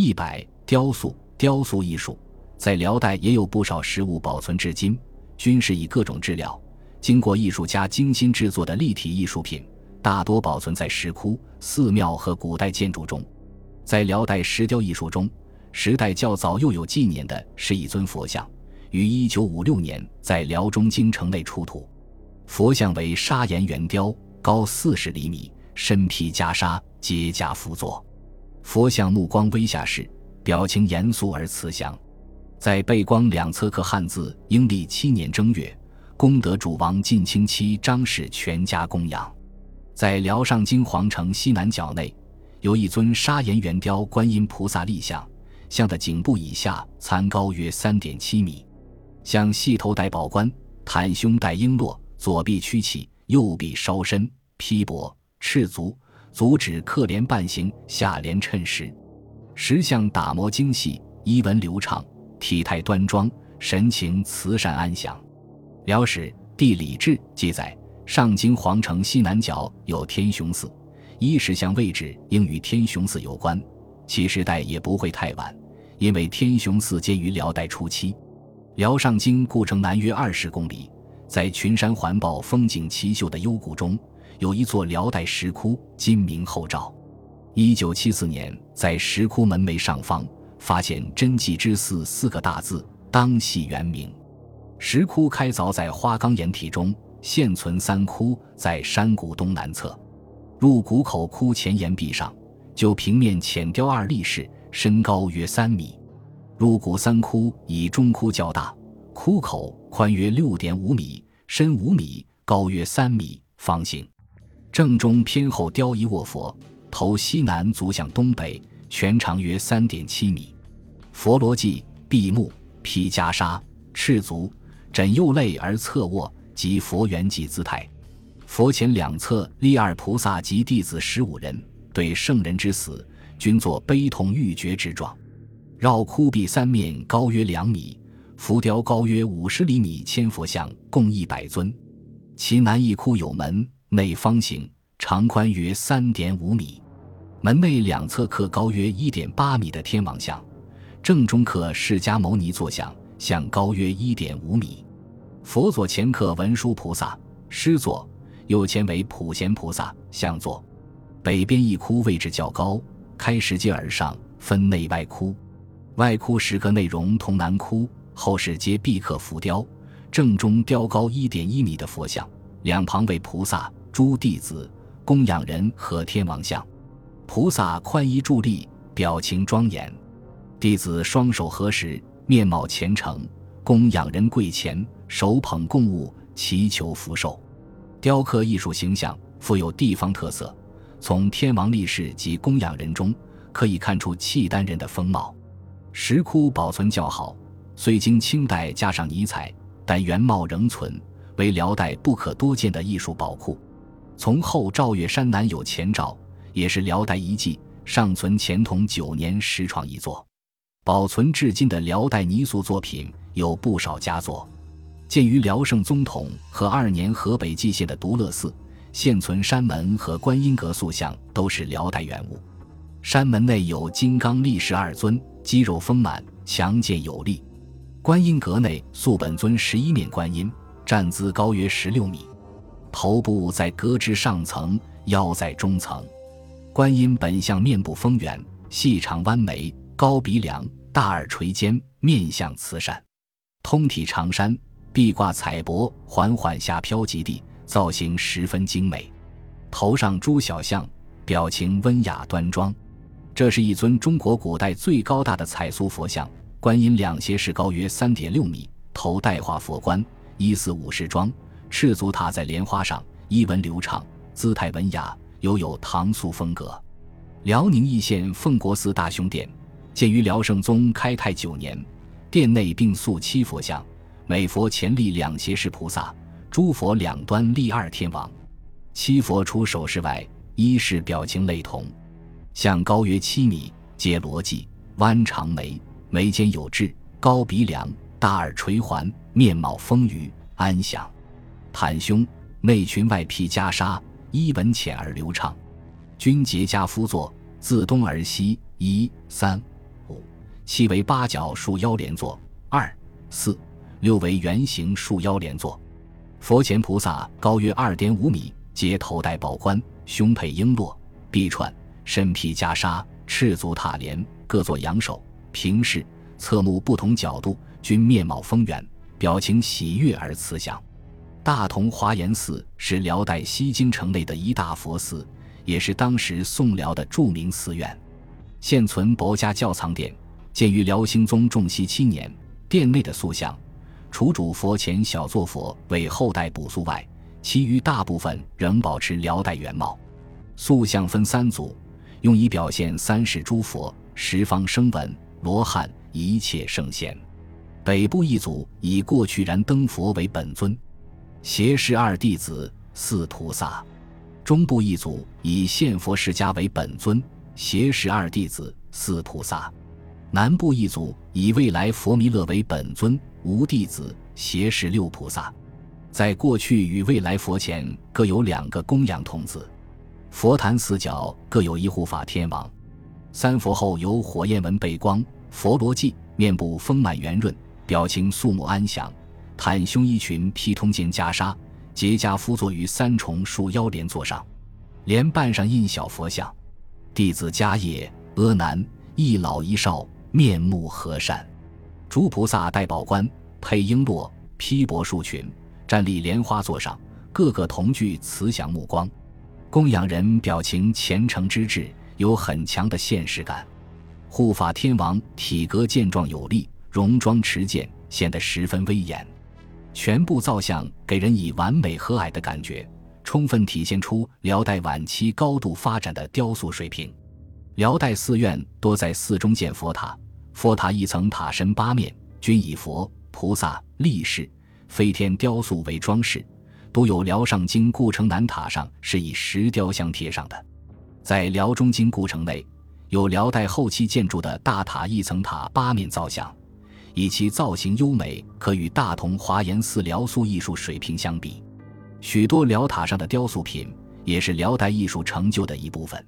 一百雕塑，雕塑艺术在辽代也有不少实物保存至今，均是以各种质料经过艺术家精心制作的立体艺术品，大多保存在石窟、寺庙和古代建筑中。在辽代石雕艺术中，时代较早又有纪念的是一尊佛像，于一九五六年在辽中京城内出土。佛像为砂岩圆雕，高四十厘米，身披袈裟，结跏趺坐。佛像目光微下视，表情严肃而慈祥。在背光两侧刻汉字“阴历七年正月，功德主王近亲妻张氏全家供养”。在辽上京皇城西南角内，有一尊砂岩圆雕观音菩萨立像，像的颈部以下残高约三点七米，像细头戴宝冠，袒胸戴璎珞。左臂屈起，右臂稍伸，披帛，赤足，足趾刻连半形，下连衬石。石像打磨精细，衣纹流畅，体态端庄，神情慈善安详。辽史地理志记载，上京皇城西南角有天雄寺，一石像位置应与天雄寺有关，其时代也不会太晚，因为天雄寺建于辽代初期。辽上京故城南约二十公里。在群山环抱、风景奇秀的幽谷中，有一座辽代石窟，今明后赵。一九七四年，在石窟门楣上方发现“真迹之寺”四个大字，当系原名。石窟开凿在花岗岩体中，现存三窟，在山谷东南侧。入谷口窟前岩壁上，就平面浅雕二立式，身高约三米。入谷三窟以中窟较大。窟口宽约六点五米，深五米，高约三米，方形。正中偏后雕一卧佛，头西南，足向东北，全长约三点七米。佛罗髻，闭目，披袈裟，赤足，枕右肋而侧卧，即佛圆寂姿态。佛前两侧立二菩萨及弟子十五人，对圣人之死，均作悲痛欲绝之状。绕窟壁三面高约两米。浮雕高约五十厘米，千佛像共一百尊。其南一窟有门，内方形，长宽约三点五米。门内两侧刻高约一点八米的天王像，正中刻释迦牟尼坐像，像高约一点五米。佛左前刻文殊菩萨师座，右前为普贤菩萨像座。北边一窟位置较高，开石阶而上，分内外窟。外窟石刻内容同南窟。后世皆壁刻浮雕，正中雕高一点一米的佛像，两旁为菩萨、诸弟子、供养人和天王像。菩萨宽衣伫立，表情庄严；弟子双手合十，面貌虔诚；供养人跪前，手捧供物，祈求福寿。雕刻艺术形象富有地方特色，从天王立士及供养人中可以看出契丹人的风貌。石窟保存较好。虽经清代加上泥彩，但原貌仍存，为辽代不可多见的艺术宝库。从后赵月山南有前赵，也是辽代遗迹，尚存乾统九年石创一座。保存至今的辽代泥塑作品有不少佳作。建于辽圣宗统和二年河北蓟县的独乐寺，现存山门和观音阁塑像都是辽代原物。山门内有金刚力士二尊，肌肉丰满，强健有力。观音阁内塑本尊十一面观音，站姿高约十六米，头部在阁之上层，腰在中层。观音本相面部丰圆，细长弯眉，高鼻梁，大耳垂肩，面相慈善，通体长衫，臂挂彩帛，缓缓下飘及地，造型十分精美。头上诸小象，表情温雅端庄。这是一尊中国古代最高大的彩塑佛像。观音两胁侍高约三点六米，头戴化佛冠，衣似武士装，赤足踏在莲花上，衣纹流畅，姿态文雅，犹有唐肃风格。辽宁义县奉国寺大雄殿建于辽圣宗开泰九年，殿内并塑七佛像，每佛前立两胁侍菩萨，诸佛两端立二天王。七佛除手势外，一是表情类同，像高约七米，皆罗髻，弯长眉。眉间有痣，高鼻梁，大耳垂环，面貌丰腴安详，袒胸内裙外披袈裟，衣纹浅而流畅，均结跏趺坐，自东而西一三五七为八角束腰连坐，二、四、六为圆形束腰连坐。佛前菩萨高约二点五米，皆头戴宝冠，胸佩璎珞，臂串，身披袈裟，赤足踏莲，各作仰首，平视，侧目不同角度，均面貌丰圆，表情喜悦而慈祥。大同华严寺是辽代西京城内的一大佛寺，也是当时宋辽的著名寺院。现存博家教藏殿，建于辽兴宗重熙七年。殿内的塑像，除主佛前小坐佛为后代补塑外，其余大部分仍保持辽代原貌。塑像分三组，用以表现三世诸佛、十方声闻、罗汉一切圣贤。北部一组以过去燃灯佛为本尊。斜视二弟子四菩萨，中部一组以现佛释迦为本尊，斜视二弟子四菩萨；南部一组以未来佛弥勒为本尊，无弟子，斜视六菩萨。在过去与未来佛前各有两个供养童子，佛坛四角各有一护法天王。三佛后有火焰纹背光，佛罗髻，面部丰满圆润，表情肃穆安详。袒胸衣裙披通肩袈裟，结跏趺坐于三重束腰莲座上，莲瓣上印小佛像。弟子迦叶、阿难一老一少，面目和善。诸菩萨戴宝冠，佩璎珞，披帛束裙，站立莲花座上，个个同具慈祥目光。供养人表情虔诚之至，有很强的现实感。护法天王体格健壮有力，戎装持剑，显得十分威严。全部造像给人以完美和蔼的感觉，充分体现出辽代晚期高度发展的雕塑水平。辽代寺院多在寺中建佛塔，佛塔一层塔身八面均以佛、菩萨、力士、飞天雕塑为装饰，独有辽上京故城南塔上是以石雕像贴上的。在辽中京故城内，有辽代后期建筑的大塔一层塔八面造像。以其造型优美，可与大同华严寺辽塑艺术水平相比。许多辽塔上的雕塑品，也是辽代艺术成就的一部分。